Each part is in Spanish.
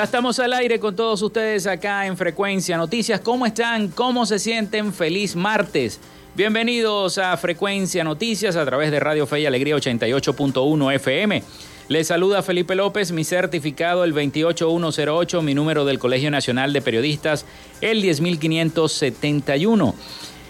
Ya estamos al aire con todos ustedes acá en Frecuencia Noticias. ¿Cómo están? ¿Cómo se sienten? Feliz martes. Bienvenidos a Frecuencia Noticias a través de Radio Fe y Alegría 88.1 FM. Les saluda Felipe López, mi certificado el 28108, mi número del Colegio Nacional de Periodistas el 10571.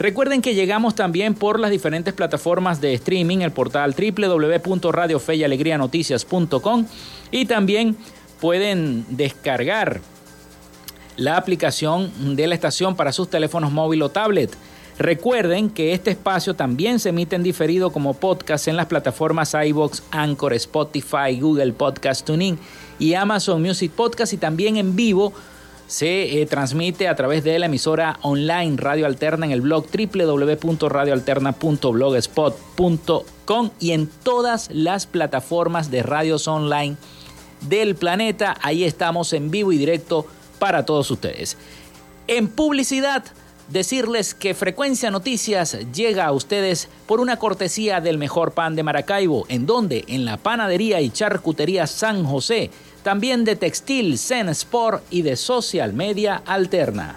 Recuerden que llegamos también por las diferentes plataformas de streaming, el portal www.radiofeyalegrianoticias.com y también pueden descargar la aplicación de la estación para sus teléfonos móvil o tablet. Recuerden que este espacio también se emite en diferido como podcast en las plataformas iBox, Anchor, Spotify, Google Podcast Tuning y Amazon Music Podcast y también en vivo se eh, transmite a través de la emisora online Radio Alterna en el blog www.radioalterna.blogspot.com y en todas las plataformas de radios online del planeta. Ahí estamos en vivo y directo para todos ustedes. En publicidad, decirles que Frecuencia Noticias llega a ustedes por una cortesía del mejor pan de Maracaibo, en donde en la panadería y charcutería San José también de textil, Zen Sport y de social media alterna.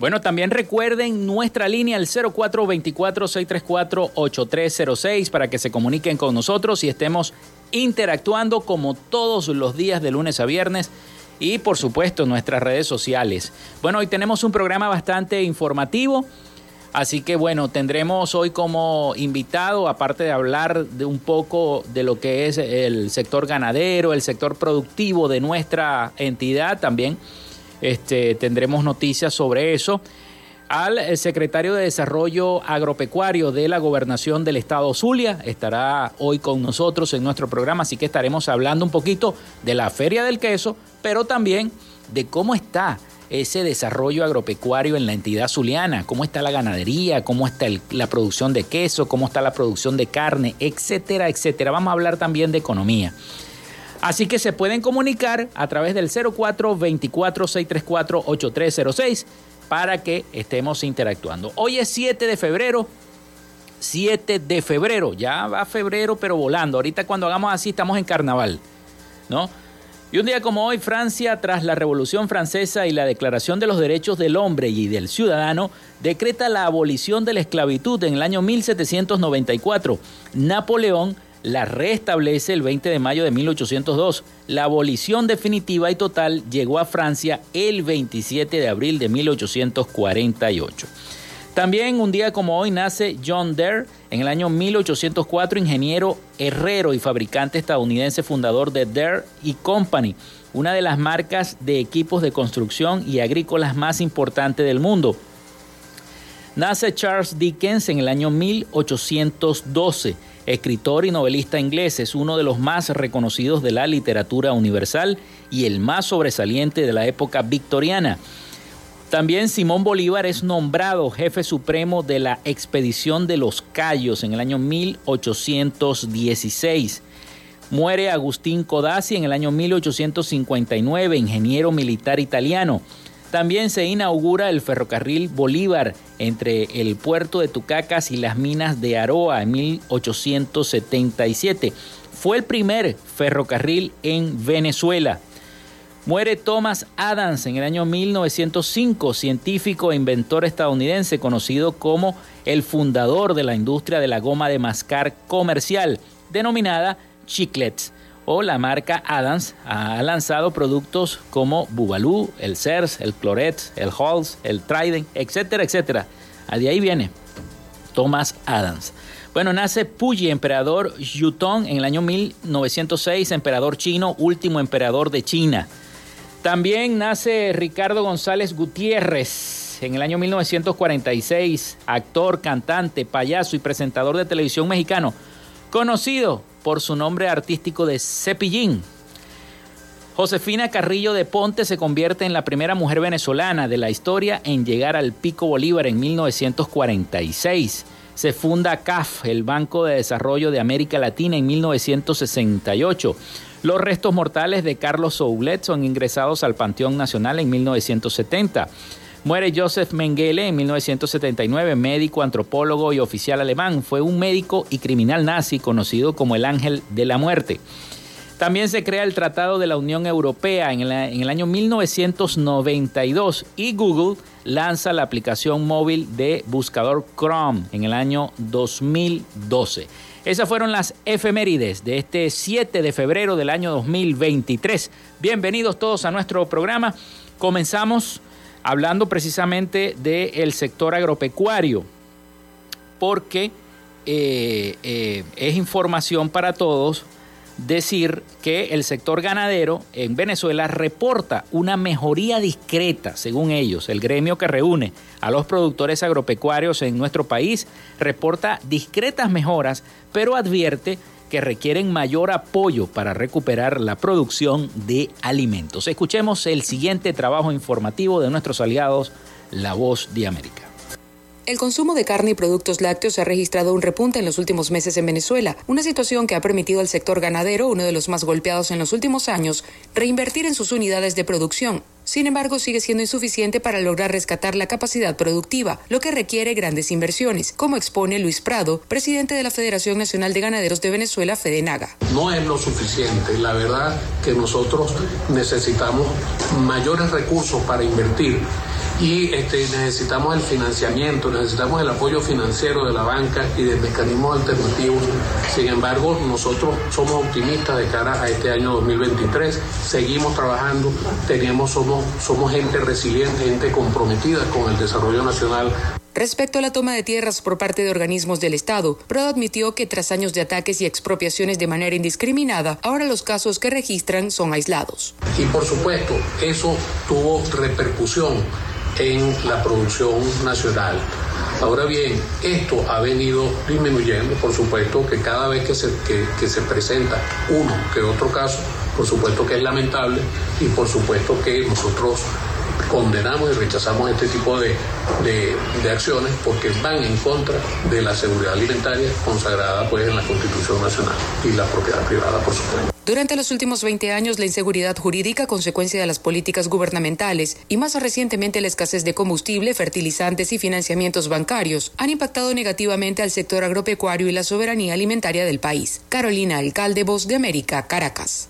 Bueno, también recuerden nuestra línea al 0424-634-8306 para que se comuniquen con nosotros y estemos interactuando como todos los días de lunes a viernes y por supuesto nuestras redes sociales. Bueno, hoy tenemos un programa bastante informativo. Así que bueno, tendremos hoy como invitado, aparte de hablar de un poco de lo que es el sector ganadero, el sector productivo de nuestra entidad, también este, tendremos noticias sobre eso al secretario de Desarrollo Agropecuario de la Gobernación del Estado Zulia. Estará hoy con nosotros en nuestro programa, así que estaremos hablando un poquito de la Feria del Queso, pero también de cómo está ese desarrollo agropecuario en la entidad zuliana, cómo está la ganadería, cómo está la producción de queso, cómo está la producción de carne, etcétera, etcétera. Vamos a hablar también de economía. Así que se pueden comunicar a través del 04 24 634 8306 para que estemos interactuando. Hoy es 7 de febrero. 7 de febrero, ya va febrero pero volando. Ahorita cuando hagamos así estamos en carnaval, ¿no? Y un día como hoy, Francia, tras la Revolución Francesa y la Declaración de los Derechos del Hombre y del Ciudadano, decreta la abolición de la esclavitud en el año 1794. Napoleón la restablece el 20 de mayo de 1802. La abolición definitiva y total llegó a Francia el 27 de abril de 1848. También un día como hoy nace John Deere, en el año 1804 ingeniero herrero y fabricante estadounidense fundador de Deere y Company, una de las marcas de equipos de construcción y agrícolas más importantes del mundo. Nace Charles Dickens en el año 1812, escritor y novelista inglés, es uno de los más reconocidos de la literatura universal y el más sobresaliente de la época victoriana. También Simón Bolívar es nombrado jefe supremo de la expedición de los Cayos en el año 1816. Muere Agustín Codazzi en el año 1859, ingeniero militar italiano. También se inaugura el ferrocarril Bolívar entre el puerto de Tucacas y las minas de Aroa en 1877. Fue el primer ferrocarril en Venezuela. Muere Thomas Adams en el año 1905, científico e inventor estadounidense conocido como el fundador de la industria de la goma de mascar comercial, denominada Chiclets. O la marca Adams ha lanzado productos como Bubalú, el CERS, el Cloret, el Halls, el Trident, etcétera, etcétera. De ahí viene Thomas Adams. Bueno, nace Puyi, emperador Yutong, en el año 1906, emperador chino, último emperador de China. También nace Ricardo González Gutiérrez en el año 1946, actor, cantante, payaso y presentador de televisión mexicano, conocido por su nombre artístico de Cepillín. Josefina Carrillo de Ponte se convierte en la primera mujer venezolana de la historia en llegar al Pico Bolívar en 1946. Se funda CAF, el Banco de Desarrollo de América Latina, en 1968. Los restos mortales de Carlos Soulet son ingresados al Panteón Nacional en 1970. Muere Joseph Mengele en 1979, médico, antropólogo y oficial alemán. Fue un médico y criminal nazi conocido como el Ángel de la Muerte. También se crea el Tratado de la Unión Europea en, en el año 1992 y Google lanza la aplicación móvil de buscador Chrome en el año 2012. Esas fueron las efemérides de este 7 de febrero del año 2023. Bienvenidos todos a nuestro programa. Comenzamos hablando precisamente del sector agropecuario, porque eh, eh, es información para todos decir que el sector ganadero en Venezuela reporta una mejoría discreta, según ellos. El gremio que reúne a los productores agropecuarios en nuestro país reporta discretas mejoras, pero advierte que requieren mayor apoyo para recuperar la producción de alimentos. Escuchemos el siguiente trabajo informativo de nuestros aliados, La Voz de América. El consumo de carne y productos lácteos ha registrado un repunte en los últimos meses en Venezuela, una situación que ha permitido al sector ganadero, uno de los más golpeados en los últimos años, reinvertir en sus unidades de producción. Sin embargo, sigue siendo insuficiente para lograr rescatar la capacidad productiva, lo que requiere grandes inversiones, como expone Luis Prado, presidente de la Federación Nacional de Ganaderos de Venezuela, Fedenaga. No es lo suficiente. La verdad que nosotros necesitamos mayores recursos para invertir y este, necesitamos el financiamiento, necesitamos el apoyo financiero de la banca y de mecanismos alternativos. Sin embargo, nosotros somos optimistas de cara a este año 2023, seguimos trabajando, tenemos, somos, somos gente resiliente, gente comprometida con el desarrollo nacional. Respecto a la toma de tierras por parte de organismos del Estado, Prado admitió que tras años de ataques y expropiaciones de manera indiscriminada, ahora los casos que registran son aislados. Y por supuesto, eso tuvo repercusión en la producción nacional. Ahora bien, esto ha venido disminuyendo, por supuesto que cada vez que se, que, se presenta uno que otro caso, por supuesto que es lamentable y por supuesto que nosotros condenamos y rechazamos este tipo de, de, acciones porque van en contra de la seguridad alimentaria consagrada pues en la Constitución Nacional y la propiedad privada, por supuesto. Durante los últimos 20 años, la inseguridad jurídica, consecuencia de las políticas gubernamentales y más recientemente la escasez de combustible, fertilizantes y financiamientos bancarios, han impactado negativamente al sector agropecuario y la soberanía alimentaria del país. Carolina Alcalde, Voz de América, Caracas.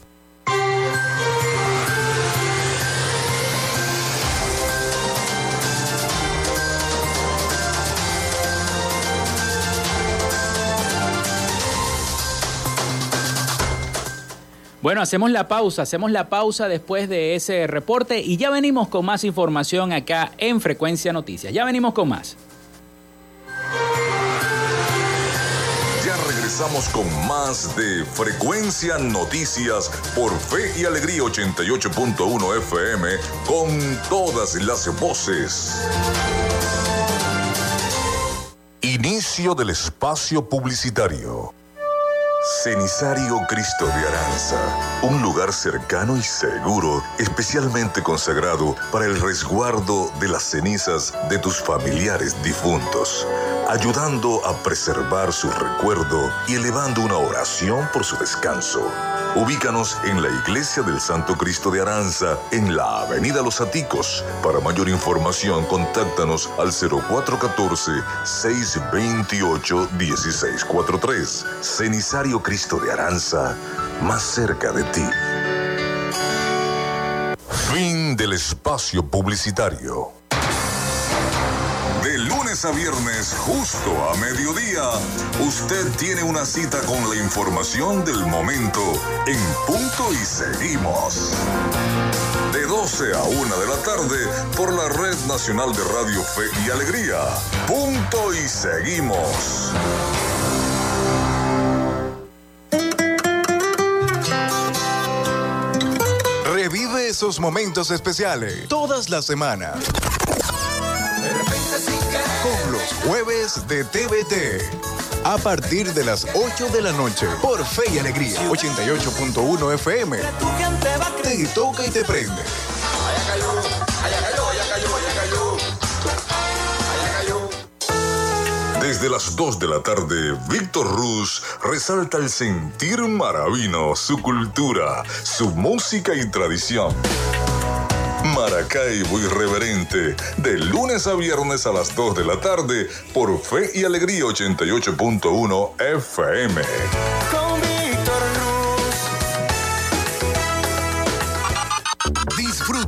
Bueno, hacemos la pausa, hacemos la pausa después de ese reporte y ya venimos con más información acá en Frecuencia Noticias. Ya venimos con más. Ya regresamos con más de Frecuencia Noticias por Fe y Alegría 88.1 FM con todas las voces. Inicio del espacio publicitario. Cenisario Cristo de Aranza, un lugar cercano y seguro, especialmente consagrado para el resguardo de las cenizas de tus familiares difuntos, ayudando a preservar su recuerdo y elevando una oración por su descanso. Ubícanos en la Iglesia del Santo Cristo de Aranza, en la Avenida Los Aticos. Para mayor información, contáctanos al 0414-628-1643. Cristo de Aranza, más cerca de ti. Fin del espacio publicitario a viernes, justo a mediodía, usted tiene una cita con la información del momento en punto y seguimos. De 12 a 1 de la tarde por la Red Nacional de Radio Fe y Alegría. Punto y seguimos. Esos momentos especiales todas las semanas con los jueves de TVT. A partir de las 8 de la noche, por Fe y Alegría, 88.1 FM. Te toca y te prende. Desde las 2 de la tarde, Víctor Ruz resalta el sentir maravino, su cultura, su música y tradición. Maracaibo Irreverente, de lunes a viernes a las 2 de la tarde por Fe y Alegría 88.1 FM.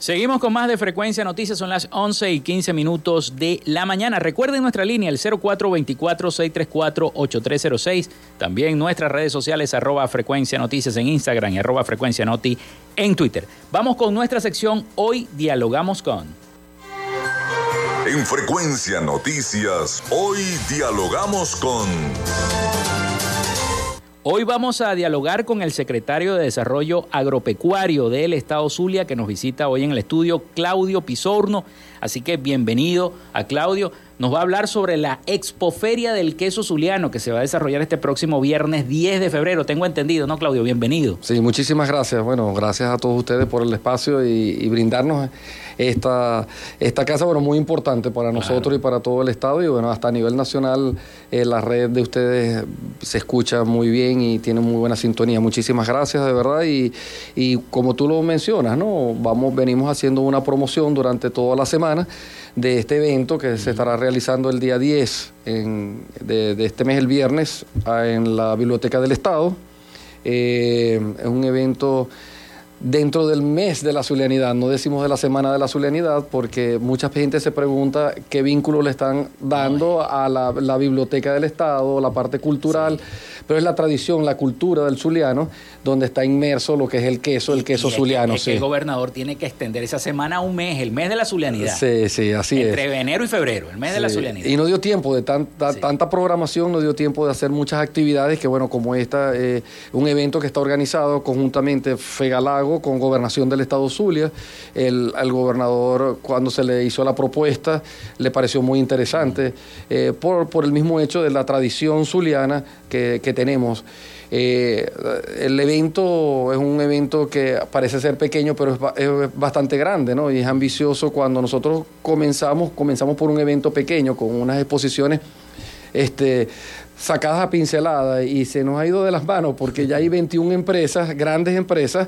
Seguimos con más de Frecuencia Noticias, son las 11 y 15 minutos de la mañana. Recuerden nuestra línea, el 0424-634-8306. También nuestras redes sociales, arroba Frecuencia Noticias en Instagram y arroba Frecuencia Noti en Twitter. Vamos con nuestra sección Hoy Dialogamos con. En Frecuencia Noticias, hoy dialogamos con... Hoy vamos a dialogar con el secretario de Desarrollo Agropecuario del Estado Zulia que nos visita hoy en el estudio, Claudio Pisorno. Así que bienvenido a Claudio. Nos va a hablar sobre la Expoferia del Queso Zuliano que se va a desarrollar este próximo viernes 10 de febrero. Tengo entendido, ¿no, Claudio? Bienvenido. Sí, muchísimas gracias. Bueno, gracias a todos ustedes por el espacio y, brindarnos esta, esta casa, bueno, muy importante para nosotros y para todo el Estado. Y bueno, hasta a nivel nacional, eh, la red de ustedes se escucha muy bien y tiene muy buena sintonía. Muchísimas gracias, de verdad. Y, y como tú lo mencionas, ¿no? Vamos, venimos haciendo una promoción durante toda la semana de este evento que se estará realizando el día 10 de, este mes, el viernes, en la Biblioteca del Estado. Eh, es un evento dentro del mes de la zulianidad, no decimos de la semana de la zulianidad, porque mucha gente se pregunta qué vínculo le están dando a la, biblioteca del Estado, la parte cultural, pero es la tradición, la cultura del zuliano, donde está inmerso lo que es el queso, el queso zuliano. el gobernador tiene que extender esa semana a un mes, el mes de la zulianidad. Sí, sí, así es. Entre enero y febrero, el mes de la zulianidad. Y no dio tiempo de tanta, tanta programación, no dio tiempo de hacer muchas actividades que, bueno, como esta, eh, un evento que está organizado conjuntamente Fegalago, con Gobernación del Estado Zulia. El, al gobernador, cuando se le hizo la propuesta, le pareció muy interesante eh, por, por, el mismo hecho de la tradición zuliana que, que tenemos. Eh, el evento es un evento que parece ser pequeño, pero es, bastante grande, ¿no? Y es ambicioso cuando nosotros comenzamos, comenzamos por un evento pequeño, con unas exposiciones este, sacadas a pincelada y se nos ha ido de las manos porque ya hay 21 empresas, grandes empresas,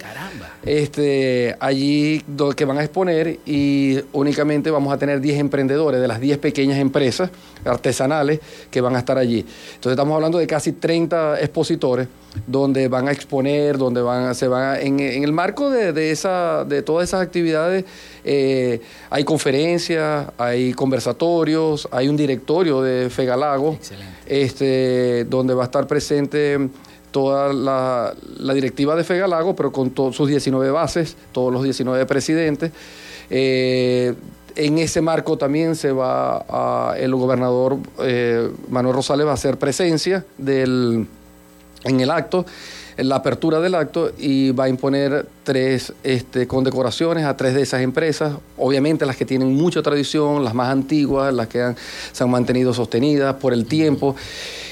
este, allí que van a exponer y únicamente vamos a tener 10 emprendedores de las 10 pequeñas empresas artesanales que van a estar allí. Entonces estamos hablando de casi 30 expositores donde van a exponer, donde van, se van en, el marco de, esa, de todas esas actividades eh, hay conferencias, hay conversatorios, hay un directorio de Fegalago, este, donde va a estar presente toda la, directiva de Fegalago, pero con todos sus 19 bases, todos los 19 presidentes. Eh, en ese marco también se va a, el gobernador eh, Manuel Rosales va a hacer presencia del, en el acto la apertura del acto y va a imponer tres este, condecoraciones a tres de esas empresas, obviamente las que tienen mucha tradición, las más antiguas, las que se han mantenido sostenidas por el tiempo.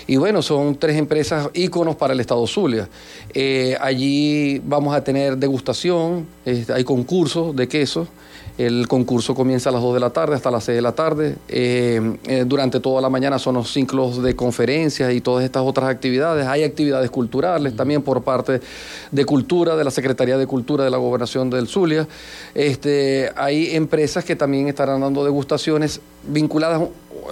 Y bueno, son tres empresas íconos para el Estado Zulia. Eh, allí vamos a tener degustación, hay concursos de quesos. El concurso comienza a las 2 de la tarde hasta las 6 de la tarde. Eh, eh, durante toda la mañana son los ciclos de conferencias y todas estas otras actividades. Hay actividades culturales también por parte de Cultura, de la Secretaría de Cultura de la Gobernación del Zulia. Este, hay empresas que también estarán dando degustaciones vinculadas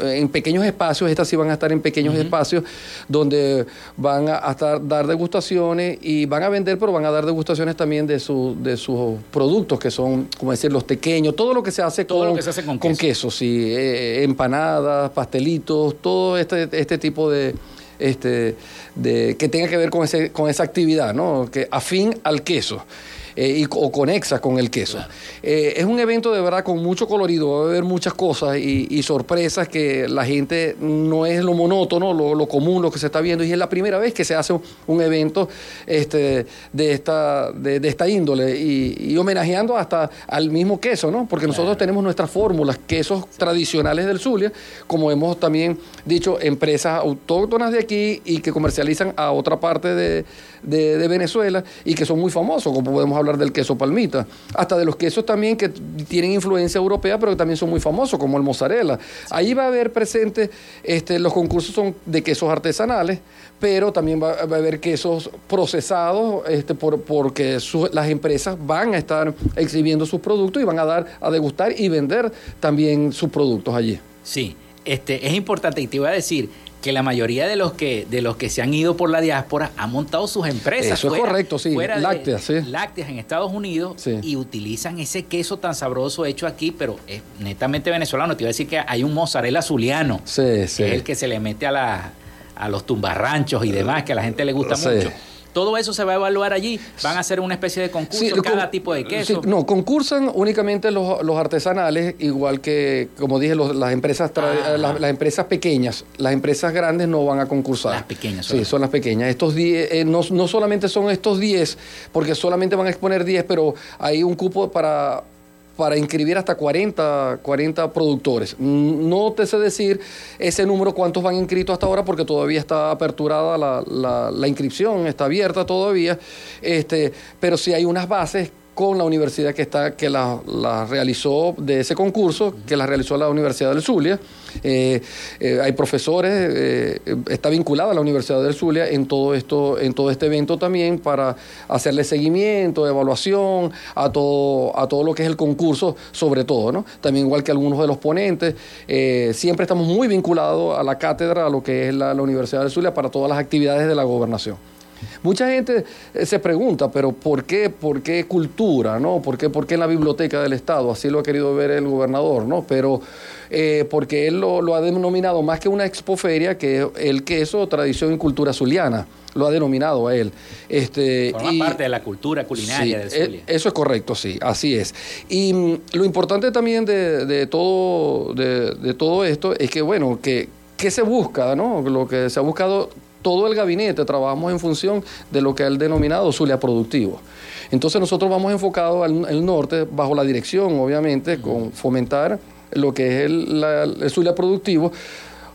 en pequeños espacios, estas sí van a estar en pequeños espacios donde van a, estar, dar degustaciones y van a vender, pero van a dar degustaciones también de, su, de sus productos, que son, como decir, los pequeños, todo lo que se hace, todo con, lo que se hace con, queso. sí, eh, empanadas, pastelitos, todo este, este tipo de este, de, que tenga que ver con, ese, con esa actividad, ¿no? que afín al queso. Eh, y, o conexa con el queso. Eh, es un evento de verdad con mucho colorido, va a haber muchas cosas y, sorpresas que la gente no es lo monótono, lo, común, lo que se está viendo, y es la primera vez que se hace un, evento este, de, esta, de, esta índole y, homenajeando hasta al mismo queso, ¿no? Porque nosotros tenemos nuestras fórmulas, quesos tradicionales del Zulia, como hemos también dicho, empresas autóctonas de aquí y que comercializan a otra parte de, de Venezuela y que son muy famosos, como podemos hablar del queso palmita, hasta de los quesos también que tienen influencia europea, pero que también son muy famosos, como el mozzarella. Ahí va a haber presente, este, los concursos son de quesos artesanales, pero también va, a haber quesos procesados, este, por, porque las empresas van a estar exhibiendo sus productos y van a dar a degustar y vender también sus productos allí. Sí, este, es importante y te iba a decir, que la mayoría de los que de los que se han ido por la diáspora han montado sus empresas. Eso es correcto, sí. Lácteas, sí. Lácteas en Estados Unidos y utilizan ese queso tan sabroso hecho aquí, pero es netamente venezolano. Te iba a decir que hay un mozzarella azuliano, sí, que es el que se le mete a, la, a los tumbarranchos y demás, que a la gente le gusta mucho. Todo eso se va a evaluar allí. Van a hacer una especie de concurso cada tipo de queso. no, concursan únicamente los, artesanales, igual que, como dije, las empresas ah. las, empresas pequeñas. Las empresas grandes no van a concursar. Las pequeñas. Sí, son las pequeñas. Estos eh, no, solamente son estos 10, porque solamente van a exponer 10, pero hay un cupo para para inscribir hasta 40, 40 productores. No te sé decir ese número, cuántos van inscritos hasta ahora, porque todavía está aperturada la, la, inscripción, está abierta todavía, este, pero sí hay unas bases con la universidad que está que la, realizó de ese concurso, que la realizó la Universidad del Zulia. Eh, eh, hay profesores, eh, está vinculada a la Universidad del Zulia en todo esto, en todo este evento también para hacerle seguimiento, evaluación a todo, a todo lo que es el concurso, sobre todo, ¿no? También igual que algunos de los ponentes, siempre estamos muy vinculados a la cátedra, a lo que es la, la Universidad del Zulia para todas las actividades de la gobernación. Mucha gente eh, se pregunta, pero ¿por qué, por qué cultura? ¿no? ¿Por, qué, ¿Por qué en la biblioteca del Estado? Así lo ha querido ver el gobernador, ¿no? Pero eh, porque él lo, ha denominado más que una expoferia, que el queso, tradición y cultura zuliana lo ha denominado a él. Este, Forma parte de la cultura culinaria del Zulia. Eso es correcto, sí, así es. Y mm, lo importante también de, todo, de, todo esto es que, bueno, que, ¿qué se busca? ¿no? Lo que se ha buscado todo el gabinete trabajamos en función de lo que él denominado Zulia Productivo. Entonces nosotros vamos enfocados al, norte bajo la dirección, obviamente, con fomentar lo que es el, el Zulia Productivo,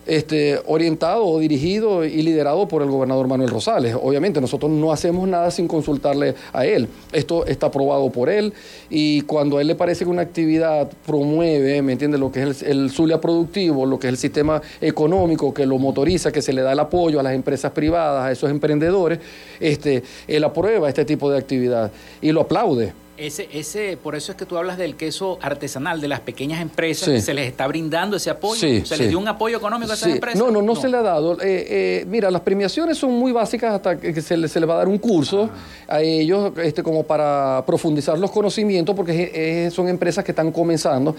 este, orientado o dirigido y liderado por el gobernador Manuel Rosales. Obviamente nosotros no hacemos nada sin consultarle a él. Esto está aprobado por él y cuando a él le parece que una actividad promueve, ¿me entiende? Lo que es el, Zulia productivo, lo que es el sistema económico que lo motoriza, que se le da el apoyo a las empresas privadas, a esos emprendedores, este, él aprueba este tipo de actividad y lo aplaude. Ese, ese, por eso es que tú hablas del queso artesanal, de las pequeñas empresas, se les está brindando ese apoyo. ¿Se les dio un apoyo económico a esas empresas? No, no, no, se le ha dado. Eh, eh, mira, las premiaciones son muy básicas hasta que se les, va a dar un curso ah. a ellos este, como para profundizar los conocimientos, porque son empresas que están comenzando.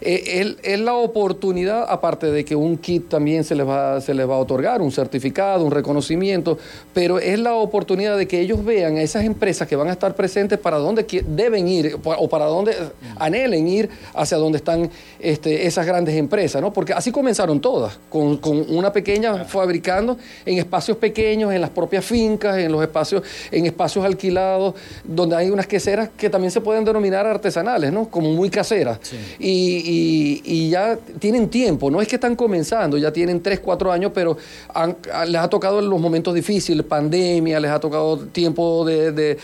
Eh, es la oportunidad, aparte de que un kit también se les, va, se les va a otorgar, un certificado, un reconocimiento, pero es la oportunidad de que ellos vean a esas empresas que van a estar presentes para dónde deben ir o para dónde anhelen ir hacia donde están este, esas grandes empresas, ¿no? Porque así comenzaron todas, con, con una pequeña fabricando en espacios pequeños, en las propias fincas, en los espacios, en espacios alquilados, donde hay unas queseras que también se pueden denominar artesanales, ¿no? Como muy caseras. Y, y, ya tienen tiempo, no es que están comenzando, ya tienen 3, 4 años, pero les ha tocado en los momentos difíciles, pandemia, les ha tocado tiempo de,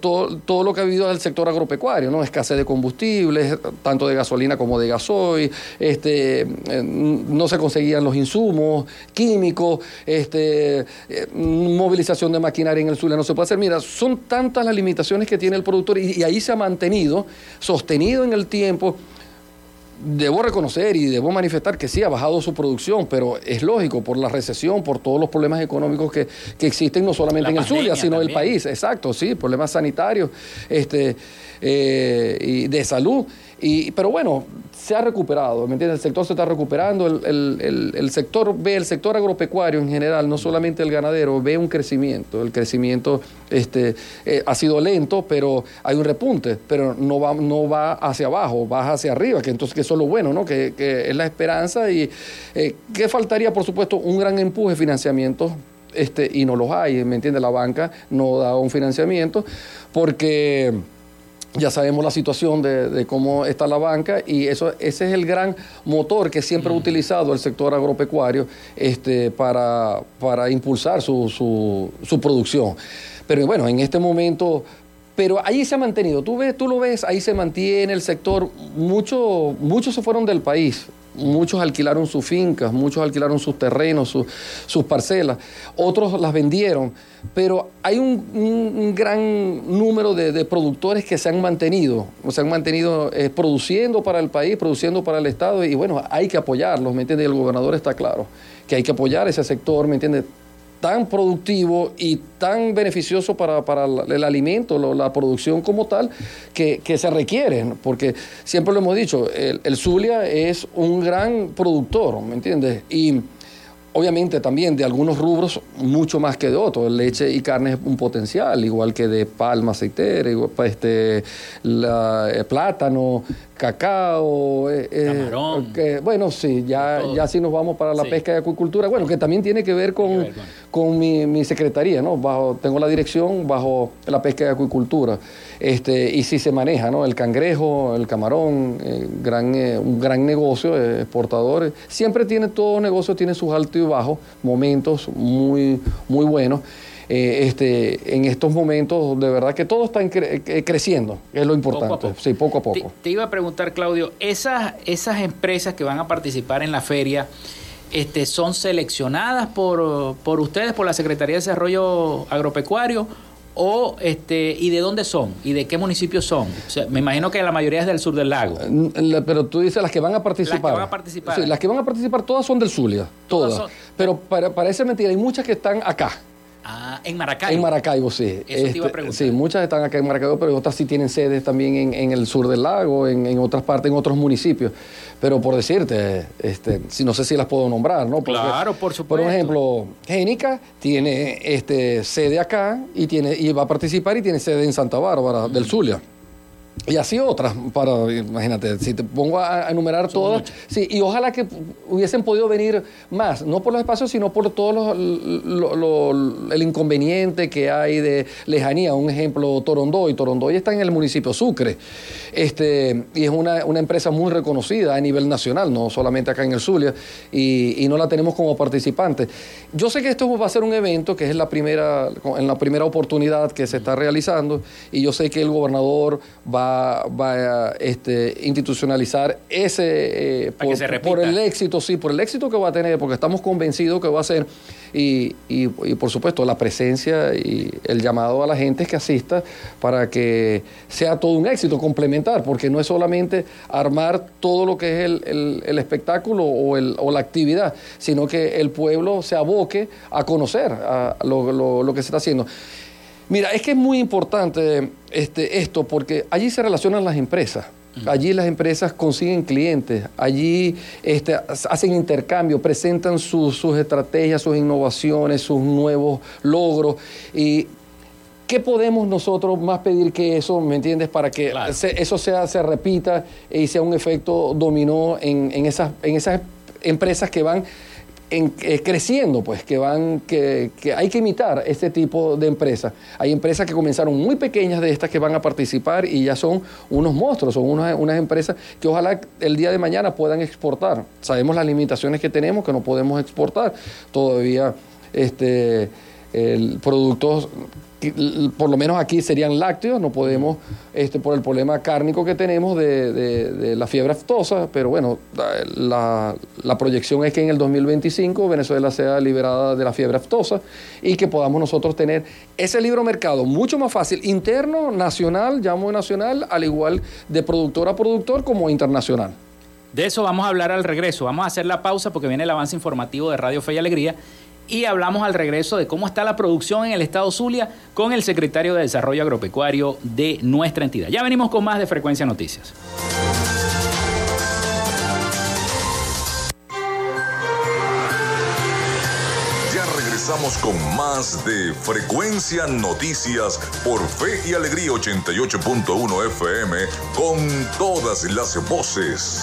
todo, todo lo que ha habido del sector agropecuario, ¿no? escasez de combustibles, tanto de gasolina como de gasoil, este, eh, no se conseguían los insumos químicos, este, eh, movilización de maquinaria en el Zulia no se puede hacer. Mira, son tantas las limitaciones que tiene el productor y ahí se ha mantenido, sostenido en el tiempo debo reconocer y debo manifestar que sí ha bajado su producción, pero es lógico por la recesión, por todos los problemas económicos que, existen no solamente en el Zulia, sino en el país. Exacto, sí, problemas sanitarios este, eh, y de salud. Y, pero bueno, se ha recuperado, ¿me entiendes? El sector se está recuperando, el, sector ve, el sector agropecuario en general, no solamente el ganadero, ve un crecimiento. El crecimiento este, eh, ha sido lento, pero hay un repunte, pero no va, no va hacia abajo, va hacia arriba, que entonces que eso es lo bueno, ¿no? Que, es la esperanza y eh, que faltaría, por supuesto, un gran empuje financiamiento este, y no los hay, ¿me entiendes? La banca no da un financiamiento porque ya sabemos la situación de, cómo está la banca y eso, ese es el gran motor que siempre ha utilizado el sector agropecuario este, para, para impulsar su, su, producción. Pero bueno, en este momento pero ahí se ha mantenido. Tú ves, tú lo ves, ahí se mantiene el sector. Muchos muchos se fueron del país. Muchos alquilaron sus fincas, muchos alquilaron sus terrenos, sus parcelas, otros las vendieron, pero hay un, gran número de, productores que se han mantenido, se han mantenido eh, produciendo para el país, produciendo para el Estado, y bueno, hay que apoyarlos, ¿me entiendes? El gobernador está claro que hay que apoyar ese sector, ¿me entiendes? Tan productivo y tan beneficioso para, el alimento, la producción como tal, que, se requieren, porque siempre lo hemos dicho, el, Zulia es un gran productor, ¿me entiendes? Y obviamente también de algunos rubros mucho más que de otros. Leche y carne es un potencial, igual que de palma aceitera, este, la, plátano, cacao, eh, eh, bueno, sí, ya, ya sí nos vamos para la pesca y acuicultura, bueno, que también tiene que ver con, con, mi, secretaría, ¿no? Bajo, tengo la dirección bajo la pesca y acuicultura, este, y sí se maneja, ¿no? El cangrejo, el camarón, eh, gran, un gran negocio, exportadores, siempre tiene, todo negocio tiene sus altos y bajos, momentos muy, muy buenos. Eh, este, en estos momentos, de verdad que todo está eh, creciendo, es lo importante. Sí, poco a poco. Te, iba a preguntar, Claudio, esas, esas empresas que van a participar en la feria, este, ¿son seleccionadas por, por ustedes, por la Secretaría de Desarrollo Agropecuario? o este y de dónde son y de qué municipios son. me imagino que la mayoría es del sur del lago. Pero tú dices las que van a participar. Las que van a participar. Sí, las que van a participar todas son del Zulia, todas. Pero para, parece mentira, hay muchas que están acá. Ah, en Maracaibo. En Maracaibo, sí. Este, sí, muchas están acá en Maracaibo, pero otras sí tienen sedes también en, el sur del lago, en, otras partes, en otros municipios. Pero por decirte, este, si no sé si las puedo nombrar, ¿no? claro, por supuesto. Por ejemplo, Génica tiene este, sede acá y, tiene, y va a participar y tiene sede en Santa Bárbara, del Zulia. Y así otras, para, imagínate, si te pongo a, enumerar todas, sí, y ojalá que hubiesen podido venir más, no por los espacios, sino por todo el inconveniente que hay de lejanía. Un ejemplo, Torondoy. Torondoy está en el municipio Sucre, este, y es una, empresa muy reconocida a nivel nacional, no solamente acá en el Zulia, y, y, no la tenemos como participante. Yo sé que esto va a ser un evento que es la primera, en la primera oportunidad que se está realizando, y yo sé que el gobernador va va, a este, institucionalizar ese eh, por, el éxito, sí, por el éxito que va a tener, porque estamos convencidos que va a ser, y, y, por supuesto la presencia y el llamado a la gente que asista para que sea todo un éxito, complementar, porque no es solamente armar todo lo que es el, el, espectáculo o, el, o la actividad, sino que el pueblo se aboque a conocer a lo, lo que se está haciendo. Mira, es que es muy importante este, esto porque allí se relacionan las empresas. Allí las empresas consiguen clientes, allí este, hacen intercambio, presentan sus estrategias, sus innovaciones, sus nuevos logros. ¿Y qué podemos nosotros más pedir que eso, me entiendes, para que eso sea, se repita y sea un efecto dominó en, esas, en esas empresas que van eh, creciendo, pues, que van, que, hay que imitar este tipo de empresas. Hay empresas que comenzaron muy pequeñas de estas que van a participar y ya son unos monstruos, son unas, unas empresas que ojalá el día de mañana puedan exportar. Sabemos las limitaciones que tenemos, que no podemos exportar todavía este, productos por lo menos aquí serían lácteos, no podemos, este, por el problema cárnico que tenemos de, la fiebre aftosa, pero bueno, la, proyección es que en el 2025 Venezuela sea liberada de la fiebre aftosa y que podamos nosotros tener ese libro mercado mucho más fácil, interno, nacional, llamo nacional, al igual de productor a productor como internacional. De eso vamos a hablar al regreso. Vamos a hacer la pausa porque viene el avance informativo de Radio Fe y Alegría y hablamos al regreso de cómo está la producción en el estado Zulia con el secretario de Desarrollo Agropecuario de nuestra entidad. Ya venimos con más de Frecuencia Noticias. Ya regresamos con más de Frecuencia Noticias por Fe y Alegría 88.1 FM con todas las voces.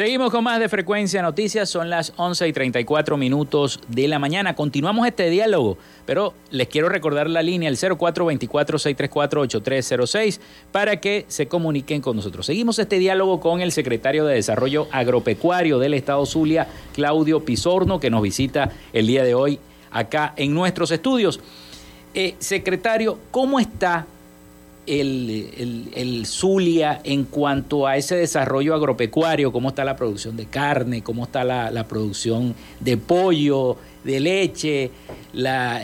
Seguimos con más de Frecuencia Noticias, son las 11 y 34 minutos de la mañana. Continuamos este diálogo, pero les quiero recordar la línea, el 0424-634-8306, para que se comuniquen con nosotros. Seguimos este diálogo con el secretario de Desarrollo Agropecuario del Estado Zulia, Claudio Pisorno, que nos visita el día de hoy acá en nuestros estudios. Eh, secretario, ¿cómo está el, Zulia en cuanto a ese desarrollo agropecuario, cómo está la producción de carne, cómo está la, producción de pollo, de leche, la,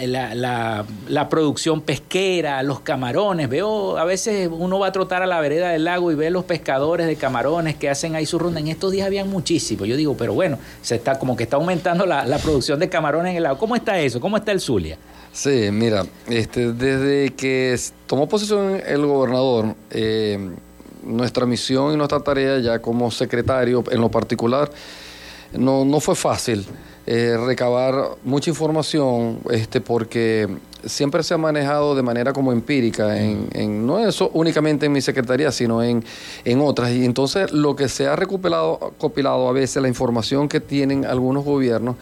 la, producción pesquera, los camarones. Veo, a veces uno va a trotar a la vereda del lago y ve los pescadores de camarones que hacen ahí su ronda. En estos días habían muchísimos. Yo digo, pero bueno, se está como que está aumentando la, producción de camarones en el lago. ¿Cómo está eso? ¿Cómo está el Zulia? Sí, mira, este, desde que tomó posición el gobernador, eh, nuestra misión y nuestra tarea ya como secretario en lo particular no, no fue fácil eh, recabar mucha información este, porque siempre se ha manejado de manera como empírica, en, en, no eso únicamente en mi secretaría, sino en, en otras. Y entonces lo que se ha recopilado, recopilado a veces, la información que tienen algunos gobiernos,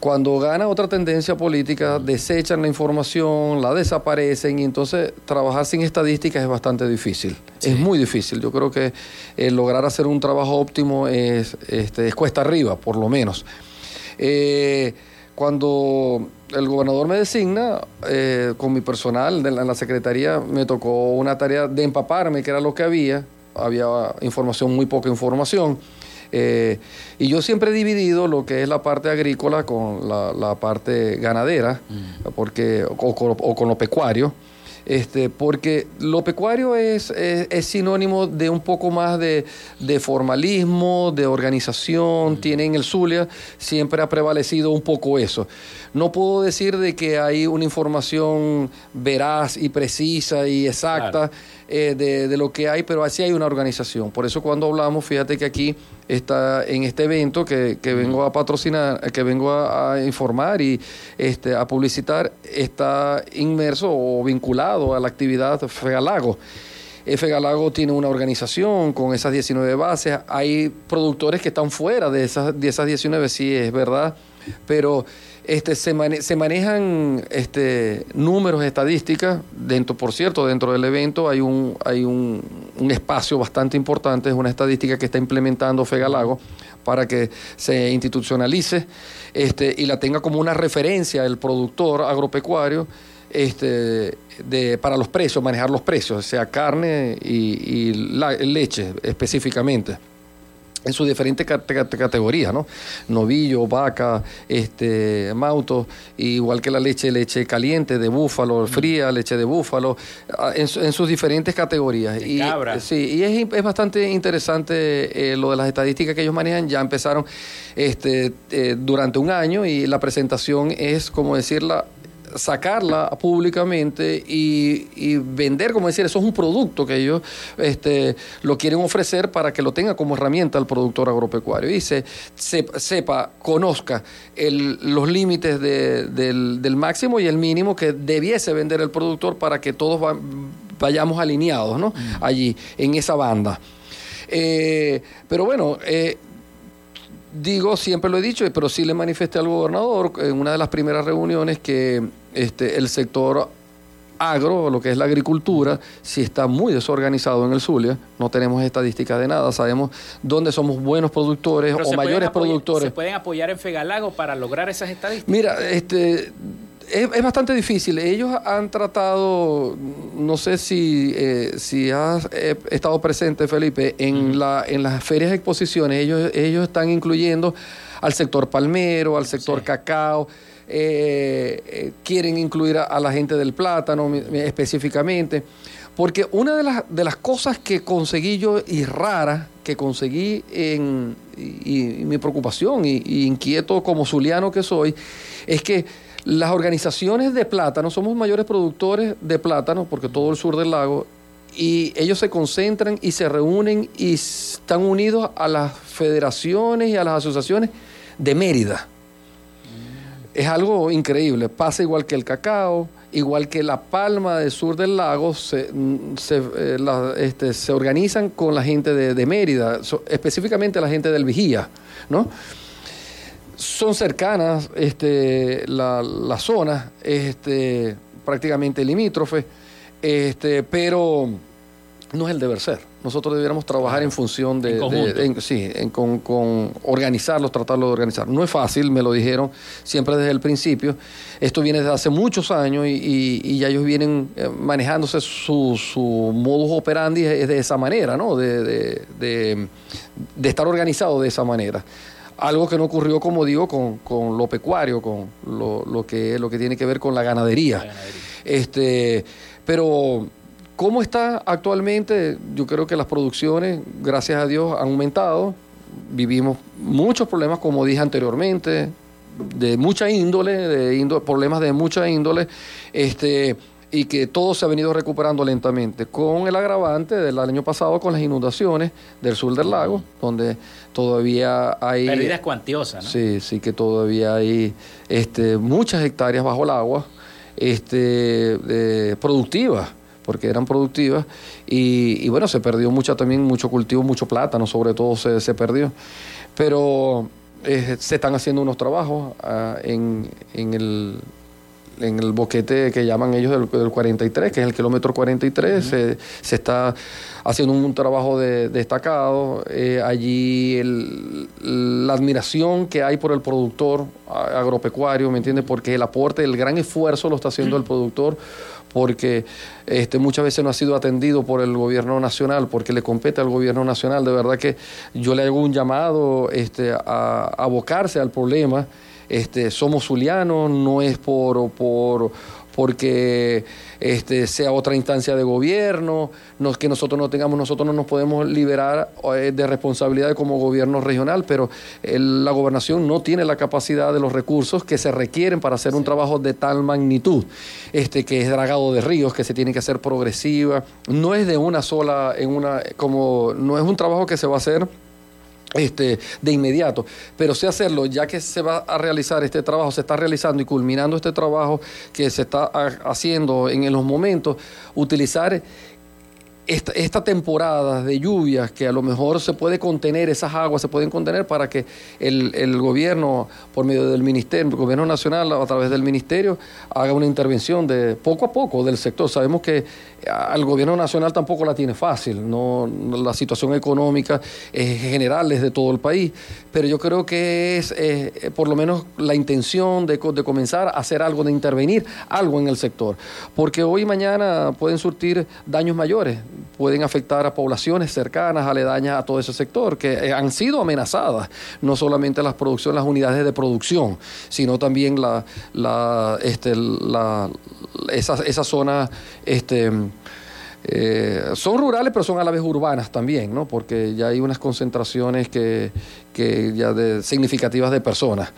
cuando gana otra tendencia política, desechan la información, la desaparecen y entonces trabajar sin estadísticas es bastante difícil. Es muy difícil. Yo creo que eh, lograr hacer un trabajo óptimo es, este, es cuesta arriba, por lo menos. Eh, cuando el gobernador me designa, eh, con mi personal en la secretaría, me tocó una tarea de empaparme, que era lo que había. Había información, muy poca información eh, y yo siempre he dividido lo que es la parte agrícola con la, parte ganadera, mm. porque, o, con lo pecuario. Este, porque lo pecuario es, es, sinónimo de un poco más de, formalismo, de organización, mm. tiene en el Zulia, siempre ha prevalecido un poco eso. No puedo decir de que hay una información veraz y precisa y exacta eh, de, lo que hay, pero así hay una organización. Por eso cuando hablamos, fíjate que aquí está en este evento que, vengo a patrocinar, que vengo a, informar y este, a publicitar, está inmerso o vinculado a la actividad Fegalago. Eh, Fegalago tiene una organización con esas 19 bases. Hay productores que están fuera de esas, de esas 19, sí, es verdad, pero este, se, se, manejan este, números, estadísticas, dentro, por cierto, dentro del evento hay un, hay un, espacio bastante importante, es una estadística que está implementando Fegalago para que se institucionalice este, y la tenga como una referencia el productor agropecuario este, de, para los precios, manejar los precios, sea carne y leche específicamente en sus diferentes categorías, ¿no? Novillo, vaca, este, mauto, igual que la leche, leche caliente de búfalo, fría, leche de búfalo, ah, en, sus diferentes categorías. y, Sí, y es, bastante interesante eh, lo de las estadísticas que ellos manejan. Ya empezaron este, eh, durante un año y la presentación es, como decirla, sacarla públicamente y, vender, como decir, eso es un producto que ellos este, lo quieren ofrecer para que lo tenga como herramienta el productor agropecuario y se, sepa, conozca los límites del, máximo y el mínimo que debiese vender el productor para que todos vayamos alineados ¿no? Mm. allí, en esa banda. Eh, pero bueno, eh, digo, siempre lo he dicho, pero sí le manifesté al gobernador en una de las primeras reuniones que este, el sector agro, lo que es la agricultura, sí está muy desorganizado en el Zulia. No tenemos estadísticas de nada. Sabemos dónde somos buenos productores o mayores productores. ¿Se pueden apoyar en Fegalago para lograr esas estadísticas? Mira, este es, bastante difícil. Ellos han tratado, no sé si, eh, si has eh, estado presente, Felipe, en, la, en las ferias de exposiciones. Ellos, ellos están incluyendo al sector palmero, al sector cacao. Eh, quieren incluir a, la gente del plátano específicamente. Porque una de las, de las cosas que conseguí yo y rara que conseguí en mi preocupación y, y, inquieto como zuliano que soy es que las organizaciones de plátano, somos mayores productores de plátano, porque todo el sur del lago, y ellos se concentran y se reúnen y están unidos a las federaciones y a las asociaciones de Mérida. Es algo increíble, pasa igual que el cacao, igual que la palma del sur del lago, se, eh, este, se organizan con la gente de, Mérida, específicamente la gente del Vigía, ¿no? son cercanas este, la, la zona, este, prácticamente limítrofe, este, pero no es el deber ser. Nosotros debiéramos trabajar en función de, sí, con, organizarlos, tratarlo de organizar. No es fácil, me lo dijeron siempre desde el principio. Esto viene desde hace muchos años y, ya ellos vienen eh, manejándose su, su modus operandi es de esa manera, ¿no? De, de, estar organizado de esa manera. Algo que no ocurrió, como digo, con, lo pecuario, con lo, que, lo que tiene que ver con la ganadería. Este, pero, ¿cómo está actualmente? Yo creo que las producciones, gracias a Dios, han aumentado. Vivimos muchos problemas, como dije anteriormente, de mucha índole, de problemas de mucha índole. Este, y que todo se ha venido recuperando lentamente, con el agravante del año pasado con las inundaciones del sur del lago, donde todavía hay... Pérdidas cuantiosas, ¿no? Sí, sí, que todavía hay este, muchas hectáreas bajo el agua, este, productivas, porque eran productivas, y, bueno, se perdió mucha también, mucho cultivo, mucho plátano, sobre todo se, se perdió, pero eh, se están haciendo unos trabajos ah, en, en el en el boquete que llaman ellos del, 43, que es el kilómetro 43, se, está haciendo un trabajo de, destacado. Eh, allí la admiración que hay por el productor agropecuario, ¿me entiendes? Porque el aporte, el gran esfuerzo lo está haciendo el productor porque este, muchas veces no ha sido atendido por el gobierno nacional, porque le compete al gobierno nacional. De verdad que yo le hago un llamado este, a abocarse al problema este, somos zulianos, no es por, por porque este, sea otra instancia de gobierno, que nosotros no tengamos, nosotros no nos podemos liberar eh, de responsabilidad como gobierno regional, pero la gobernación no tiene la capacidad de los recursos que se requieren para hacer un trabajo de tal magnitud, este, que es dragado de ríos, que se tiene que hacer progresiva, no es de una sola, en una, como, no es un trabajo que se va a hacer este, de inmediato, pero sí hacerlo, ya que se va a realizar este trabajo, se está realizando y culminando este trabajo que se está haciendo en los momentos, utilizar esta, temporada de lluvias, que a lo mejor se puede contener, esas aguas se pueden contener para que el, gobierno, por medio del ministerio, el gobierno nacional, a través del ministerio, haga una intervención de poco a poco del sector. Sabemos que al gobierno nacional tampoco la tiene fácil, no la situación económica es general es de todo el país, pero yo creo que es eh, por lo menos la intención de, de, comenzar a hacer algo, de intervenir algo en el sector, porque hoy y mañana pueden surtir daños mayores, pueden afectar a poblaciones cercanas, aledañas a todo ese sector, que eh, han sido amenazadas, no solamente las producciones, las unidades de producción, sino también la, la, este, la, esa, esa zona este, eh, son rurales, pero son a la vez urbanas también, ¿no? Porque ya hay unas concentraciones que, que ya de, significativas de personas.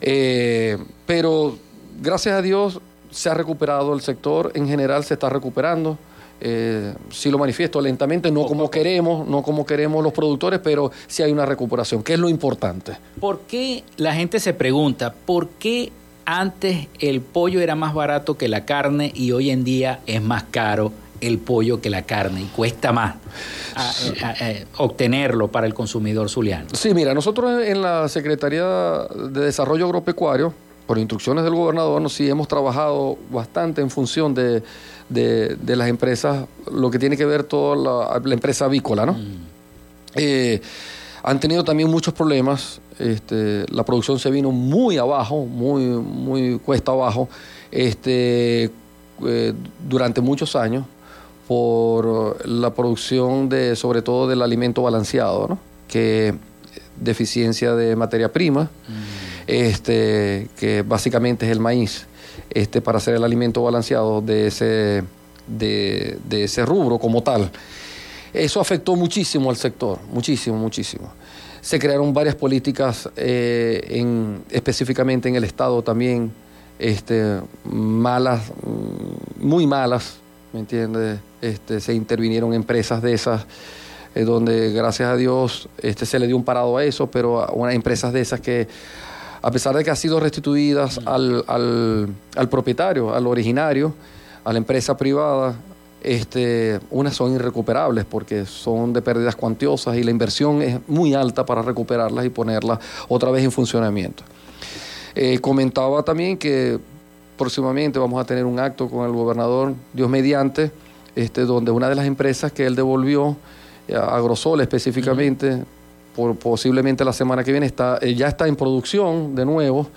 Eh, pero gracias a Dios se ha recuperado el sector, en general se está recuperando. Eh, si lo manifiesto lentamente, no como queremos, no como queremos los productores, pero sí hay una recuperación, que es lo importante. ¿Por qué la gente se pregunta, por qué antes el pollo era más barato que la carne y hoy en día es más caro el pollo que la carne y cuesta más obtenerlo para el consumidor zuliano. Sí, mira, nosotros en la Secretaría de Desarrollo Agropecuario por instrucciones del gobernador, sí hemos trabajado bastante en función de, las empresas, lo que tiene que ver toda la, empresa avícola, ¿no? Mm. Eh, han tenido también muchos problemas, este, la producción se vino muy abajo, muy, muy cuesta abajo, este, eh, durante muchos años por la producción de, sobre todo del alimento balanceado, ¿no? que deficiencia de materia prima, mm. este, que básicamente es el maíz, este, para hacer el alimento balanceado de ese, de, ese rubro como tal. Eso afectó muchísimo al sector, muchísimo, muchísimo. Se crearon varias políticas, eh, en, específicamente en el Estado también, este, malas, mm, muy malas, ¿me entiendes? Este, se intervinieron empresas de esas eh, donde gracias a Dios este, se le dio un parado a eso, pero a unas empresas de esas que, a pesar de que han sido restituidas al, al, propietario, al originario, a la empresa privada, este, unas son irrecuperables porque son de pérdidas cuantiosas y la inversión es muy alta para recuperarlas y ponerlas otra vez en funcionamiento. Eh, comentaba también que próximamente vamos a tener un acto con el gobernador, Dios mediante, este, donde una de las empresas que él devolvió Agrosol específicamente, por, posiblemente la semana que viene está, eh, ya está en producción de nuevo.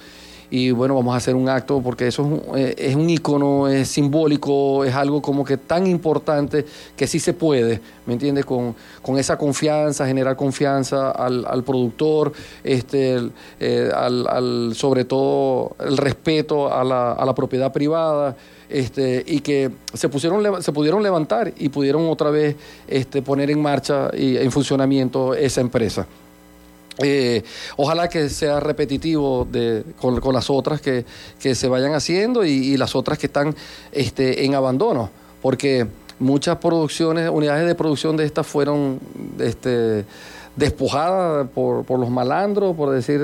Y bueno, vamos a hacer un acto porque eso es un, eh, es un icono, es simbólico, es algo como que tan importante que sí se puede, ¿me entiendes? Con, con esa confianza, generar confianza al, al productor, este, eh, al, al, sobre todo el respeto a la, a la propiedad privada este, y que se, pusieron, se pudieron levantar y pudieron otra vez este, poner en marcha y en funcionamiento esa empresa. Eh, ojalá que sea repetitivo de, con, las otras que, se vayan haciendo y, las otras que están este, en abandono, porque muchas producciones, unidades de producción de estas fueron este, despojadas por, por los malandros, por decir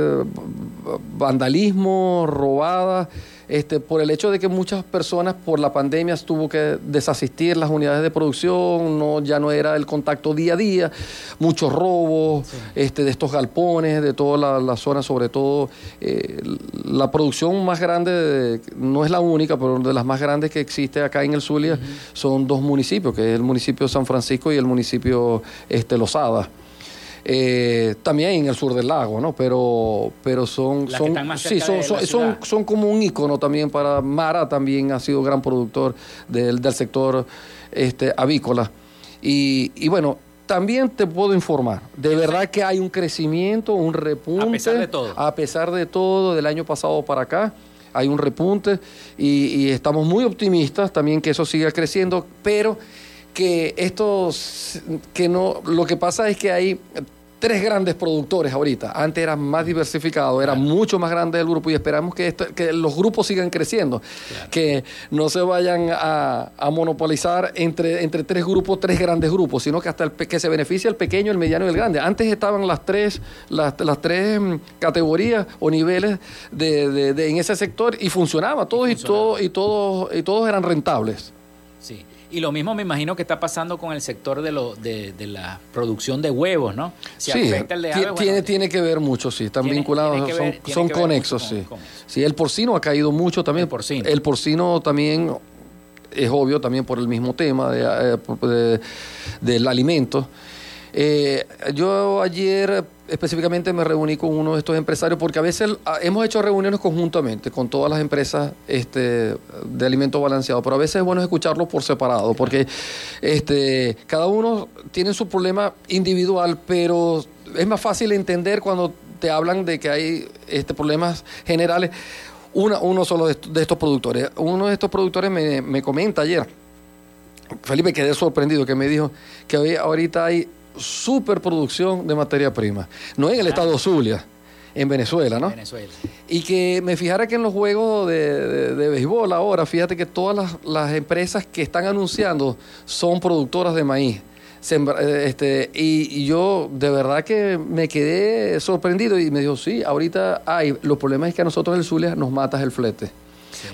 vandalismo, robadas. Este, por el hecho de que muchas personas por la pandemia tuvo que desasistir las unidades de producción, no, ya no era el contacto día a día, muchos robos este, de estos galpones, de toda la, zona, sobre todo eh, la producción más grande, no es la única, pero de las más grandes que existe acá en el Zulia, son dos municipios, que es el municipio de San Francisco y el municipio este, Losada. Eh, también en el sur del lago, ¿no? Pero, pero son, son, sí, son, son, son, como un icono también para Mara, también ha sido gran productor del, del sector este, avícola. Y, y bueno, también te puedo informar, de verdad que hay un crecimiento, un repunte. A pesar de todo. A pesar de todo, del año pasado para acá, hay un repunte y, y estamos muy optimistas también que eso siga creciendo, pero que esto, que no, lo que pasa es que hay tres grandes productores ahorita. Antes era más diversificado, era mucho más grande el grupo y esperamos que, que los grupos sigan creciendo, que no se vayan a, monopolizar entre, entre tres grupos, tres grandes grupos, sino que hasta el, que se beneficie el pequeño, el mediano y el grande. Antes estaban las tres, las, tres mm, categorías o niveles de, en ese sector y funcionaba, todos y, todos y todos y todos eran rentables. Sí. Y lo mismo me imagino que está pasando con el sector de, lo, de, la producción de huevos, ¿no? sí, tiene, tiene que ver mucho, sí, están vinculados, son, conexos, sí. Sí, el porcino ha caído mucho también. El porcino. El porcino también es obvio, también por el mismo tema de, eh, del alimento. Eh, yo ayer específicamente me reuní con uno de estos empresarios porque a veces ah, hemos hecho reuniones conjuntamente con todas las empresas este, de alimento balanceado, pero a veces es bueno escucharlos por separado porque este, cada uno tiene su problema individual, pero es más fácil entender cuando te hablan de que hay este, problemas generales. Una, uno solo de, estos productores. Uno de estos productores me, me comenta ayer, Felipe, quedé sorprendido, que me dijo que hoy, ahorita hay superproducción de materia prima. No en el estado Zulia, en Venezuela, ¿no? Venezuela. Y que me fijara que en los juegos de, de, béisbol ahora, fíjate que todas las, empresas que están anunciando son productoras de maíz. Eh, este, y, yo de verdad que me quedé sorprendido y me dijo, sí, ahorita hay, los problemas es que a nosotros en el Zulia nos matas el flete.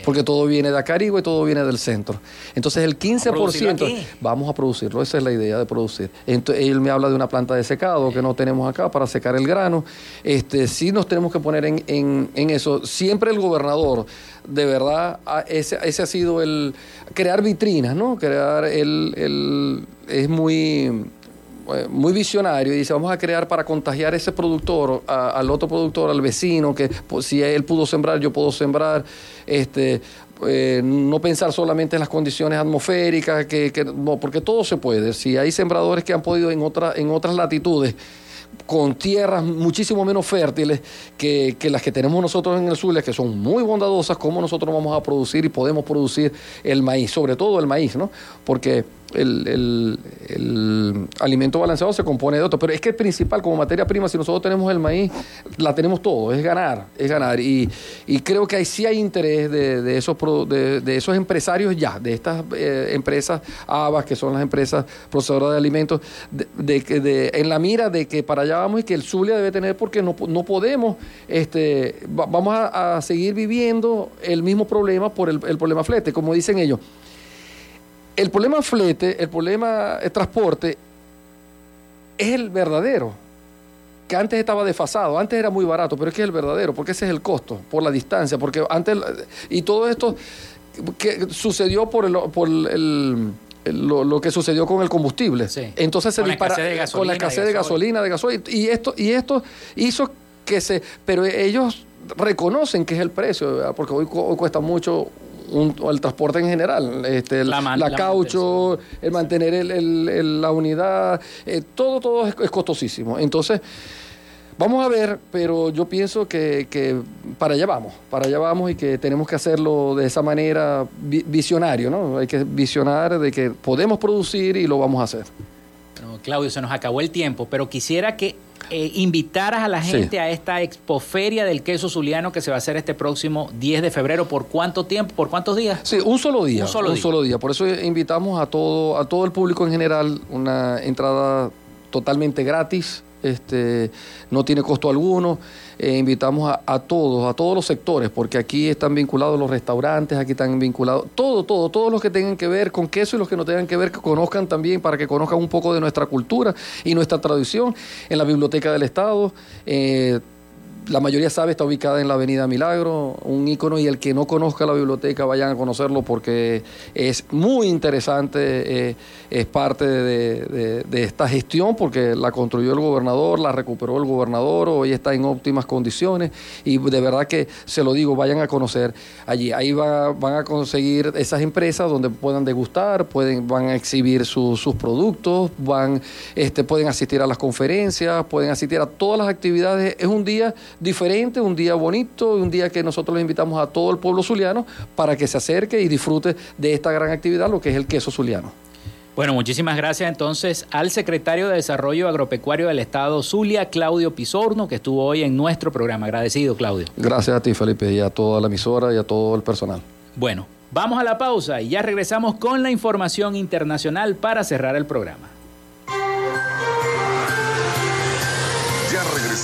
Porque todo viene de Acarigua y todo viene del centro. Entonces el 15% vamos a producirlo, esa es la idea de producir. Entonces, él me habla de una planta de secado que no tenemos acá para secar el grano. Este, sí nos tenemos que poner en, eso. Siempre el gobernador, de verdad, ese, ese ha sido el crear vitrinas, ¿no? Crear el, el es muy muy visionario y dice, vamos a crear para contagiar ese productor al otro productor, al vecino, que pues, si él pudo sembrar, yo puedo sembrar. Este, eh, no pensar solamente en las condiciones atmosféricas, que, no, porque todo se puede. Si hay sembradores que han podido en, otra, en otras latitudes, con tierras muchísimo menos fértiles que, que, las que tenemos nosotros en el Zulia, que son muy bondadosas, cómo nosotros vamos a producir y podemos producir el maíz, sobre todo el maíz, ¿no? Porque el, alimento balanceado se compone de otro, pero es que el principal como materia prima, si nosotros tenemos el maíz, la tenemos todo, es ganar, es ganar. Y, creo que ahí sí hay interés de, esos, de, esos empresarios ya, de estas eh, empresas ABAS, que son las empresas procesadoras de alimentos, de, en la mira de que para allá vamos y que el Zulia debe tener, porque no, no podemos, este, vamos a, seguir viviendo el mismo problema por el, el problema flete, como dicen ellos el problema flete, el problema de transporte, es el verdadero, que antes estaba desfasado, antes era muy barato, pero es que es el verdadero, porque ese es el costo, por la distancia, porque antes, y todo esto que sucedió por el, por el lo, que sucedió con el combustible. Entonces se dispara con la escasez de gasolina, de gasolina, y esto, y esto hizo que se, pero ellos reconocen que es el precio, porque hoy cuesta mucho el transporte en general, este, la, caucho, el mantener la unidad, eh, todo, todo es, costosísimo. Entonces, vamos a ver, pero yo pienso que, para allá vamos, para allá vamos y que tenemos que hacerlo de esa manera visionario, ¿no? Hay que visionar de que podemos producir y lo vamos a hacer. Claudio, se nos acabó el tiempo, pero quisiera que eh, invitaras a la gente a esta expoferia del queso zuliano que se va a hacer este próximo 10 de febrero. ¿Por cuánto tiempo? ¿Por cuántos días? Sí, un solo día. Un solo, solo día. Por eso invitamos a todo, a todo el público en general una entrada totalmente gratis este, no tiene costo alguno. Eh, invitamos a, todos, a todos los sectores, porque aquí están vinculados los restaurantes, aquí están vinculados, todo, todo, todos los que tengan que ver con queso y los que no tengan que ver, conozcan también, para que conozcan un poco de nuestra cultura y nuestra tradición en la Biblioteca del Estado. Eh, la mayoría sabe, está ubicada en la Avenida Milagro, un ícono y el que no conozca la biblioteca vayan a conocerlo porque es muy interesante, eh, es parte de, esta gestión porque la construyó el gobernador, la recuperó el gobernador, hoy está en óptimas condiciones y de verdad que se lo digo, vayan a conocer allí. Ahí van a conseguir esas empresas donde puedan degustar, pueden, van a exhibir sus productos, van, este, pueden asistir a las conferencias, pueden asistir a todas las actividades. Es un día diferente, un día bonito, un día que nosotros le invitamos a todo el pueblo zuliano para que se acerque y disfrute de esta gran actividad, lo que es el queso zuliano. Bueno, muchísimas gracias entonces al secretario de Desarrollo Agropecuario del Estado Zulia, Claudio Pisorno, que estuvo hoy en nuestro programa. Agradecido, Claudio. Gracias a ti, Felipe, y a toda la emisora y a todo el personal. Bueno, vamos a la pausa y ya regresamos con la información internacional para cerrar el programa.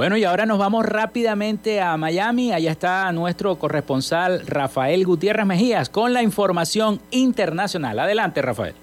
Bueno, y ahora nos vamos rápidamente a Miami. Allá está nuestro corresponsal Rafael Gutiérrez Mejías con la información internacional. Adelante, Rafael.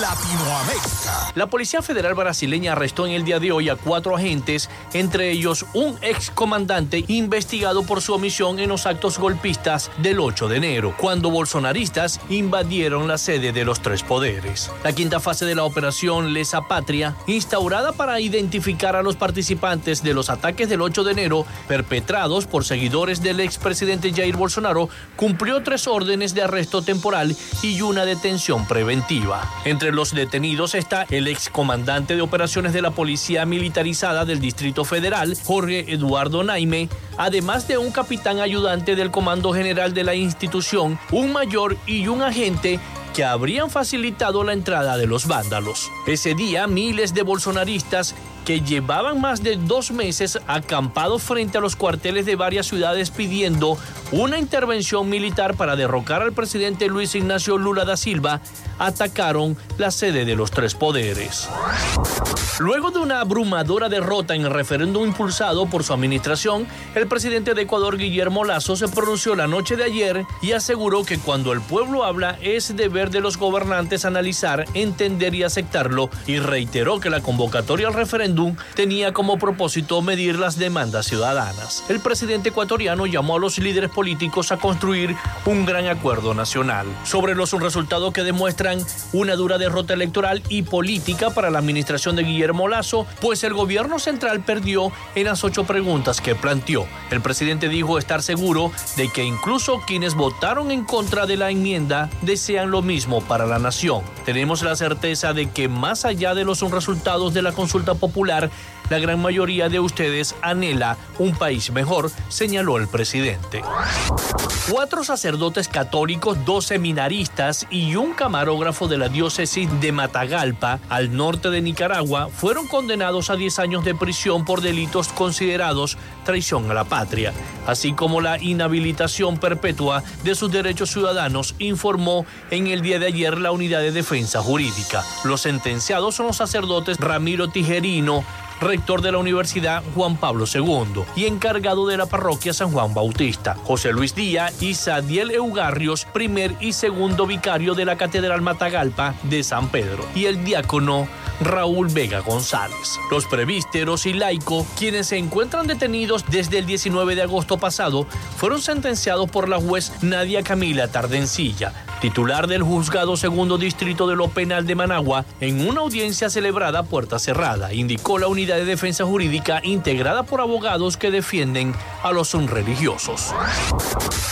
Latinoamérica. La Policía Federal brasileña arrestó en el día de hoy a cuatro agentes, entre ellos un ex comandante investigado por su omisión en los actos golpistas del 8 de enero, cuando bolsonaristas invadieron la sede de los tres poderes. La quinta fase de la operación Lesa Patria, instaurada para identificar a los participantes de los ataques del 8 de enero perpetrados por seguidores del expresidente Jair Bolsonaro, cumplió tres órdenes de arresto temporal y una detención preventiva. Los detenidos está el excomandante de operaciones de la Policía Militarizada del Distrito Federal, Jorge Eduardo Naime, además de un capitán ayudante del Comando General de la institución, un mayor y un agente que habrían facilitado la entrada de los vándalos. Ese día, miles de bolsonaristas que llevaban más de dos meses acampados frente a los cuarteles de varias ciudades pidiendo una intervención militar para derrocar al presidente Luis Ignacio Lula da Silva, atacaron la sede de los tres poderes. Luego de una abrumadora derrota en el referéndum impulsado por su administración, el presidente de Ecuador, Guillermo Lazo, se pronunció la noche de ayer y aseguró que cuando el pueblo habla es deber de los gobernantes analizar, entender y aceptarlo, y reiteró que la convocatoria al referéndum tenía como propósito medir las demandas ciudadanas. El presidente ecuatoriano llamó a los líderes políticos a construir un gran acuerdo nacional sobre los resultados que demuestran una dura derrota electoral y política para la administración de Guillermo Lazo, pues el gobierno central perdió en las ocho preguntas que planteó. El presidente dijo estar seguro de que incluso quienes votaron en contra de la enmienda desean lo mismo para la nación. Tenemos la certeza de que más allá de los resultados de la consulta popular, la gran mayoría de ustedes anhela un país mejor, señaló el presidente. Cuatro sacerdotes católicos, dos seminaristas y un camarógrafo de la diócesis de Matagalpa, al norte de Nicaragua, fueron condenados a 10 años de prisión por delitos considerados traición a la patria, así como la inhabilitación perpetua de sus derechos ciudadanos, informó en el día de ayer la Unidad de Defensa Jurídica. Los sentenciados son los sacerdotes Ramiro Tijerino, rector de la Universidad Juan Pablo II y encargado de la parroquia San Juan Bautista, José Luis Díaz y Sadiel Eugarrios, primer y segundo vicario de la Catedral Matagalpa de San Pedro, y el diácono Raúl Vega González. Los prevísteros y laico, quienes se encuentran detenidos desde el 19 de agosto pasado, fueron sentenciados por la juez Nadia Camila Tardencilla, titular del Juzgado Segundo Distrito de lo Penal de Managua, en una audiencia celebrada puerta cerrada, indicó la Unidad de Defensa Jurídica integrada por abogados que defienden a los religiosos.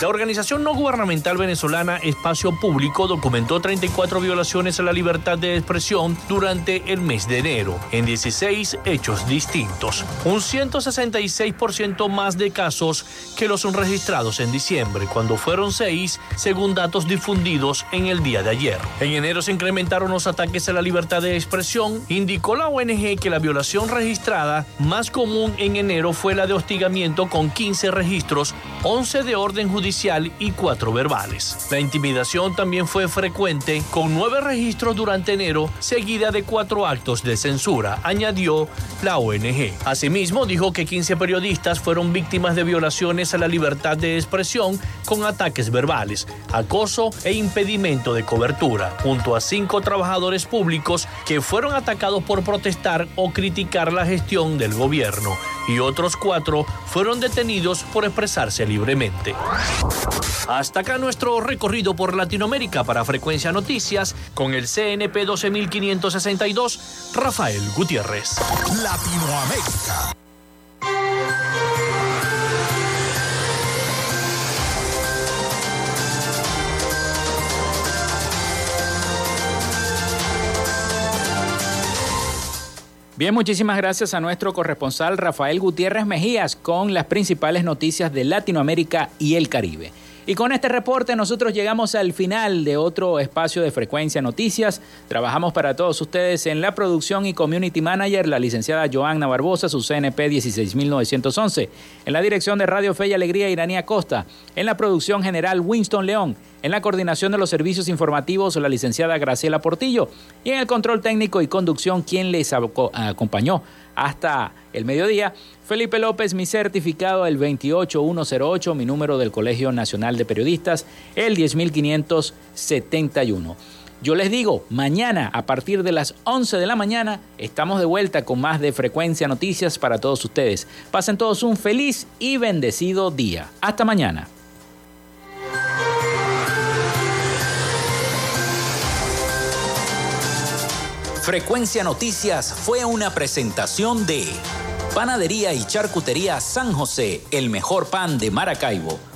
La organización no gubernamental venezolana Espacio Público documentó 34 violaciones a la libertad de expresión durante el mes de enero, en 16 hechos distintos, un 166% más de casos que los registrados en diciembre, cuando fueron 6, según datos difundidos en el día de ayer. En enero se incrementaron los ataques a la libertad de expresión, indicó la ONG que la violación registrada más común en enero fue la de hostigamiento con 15 registros 11 de orden judicial y 4 verbales. La intimidación también fue frecuente, con 9 registros durante enero, seguida de 4 actos de censura, añadió la ONG. Asimismo, dijo que 15 periodistas fueron víctimas de violaciones a la libertad de expresión con ataques verbales, acoso e impedimento de cobertura, junto a 5 trabajadores públicos que fueron atacados por protestar o criticar la gestión del gobierno y otros cuatro fueron detenidos por expresarse libremente. Hasta acá nuestro recorrido por Latinoamérica para Frecuencia Noticias con el CNP 12562, Rafael Gutiérrez. Latinoamérica. Bien, muchísimas gracias a nuestro corresponsal Rafael Gutiérrez Mejías con las principales noticias de Latinoamérica y el Caribe. Y con este reporte nosotros llegamos al final de otro espacio de Frecuencia Noticias. Trabajamos para todos ustedes en la producción y community manager, la licenciada Joanna Barbosa, su CNP 16911. En la dirección de Radio Fe y Alegría, Iranía Costa. En la producción general, Winston León. En la coordinación de los servicios informativos, la licenciada Graciela Portillo. Y en el control técnico y conducción, quien les acompañó hasta el mediodía, Felipe López, mi certificado el 28108, mi número del Colegio Nacional de Periodistas, el 10571. Yo les digo, mañana a partir de las 11 de la mañana estamos de vuelta con más de Frecuencia Noticias para todos ustedes. Pasen todos un feliz y bendecido día. Hasta mañana. Frecuencia Noticias fue una presentación de... Panadería y Charcutería San José, el mejor pan de Maracaibo.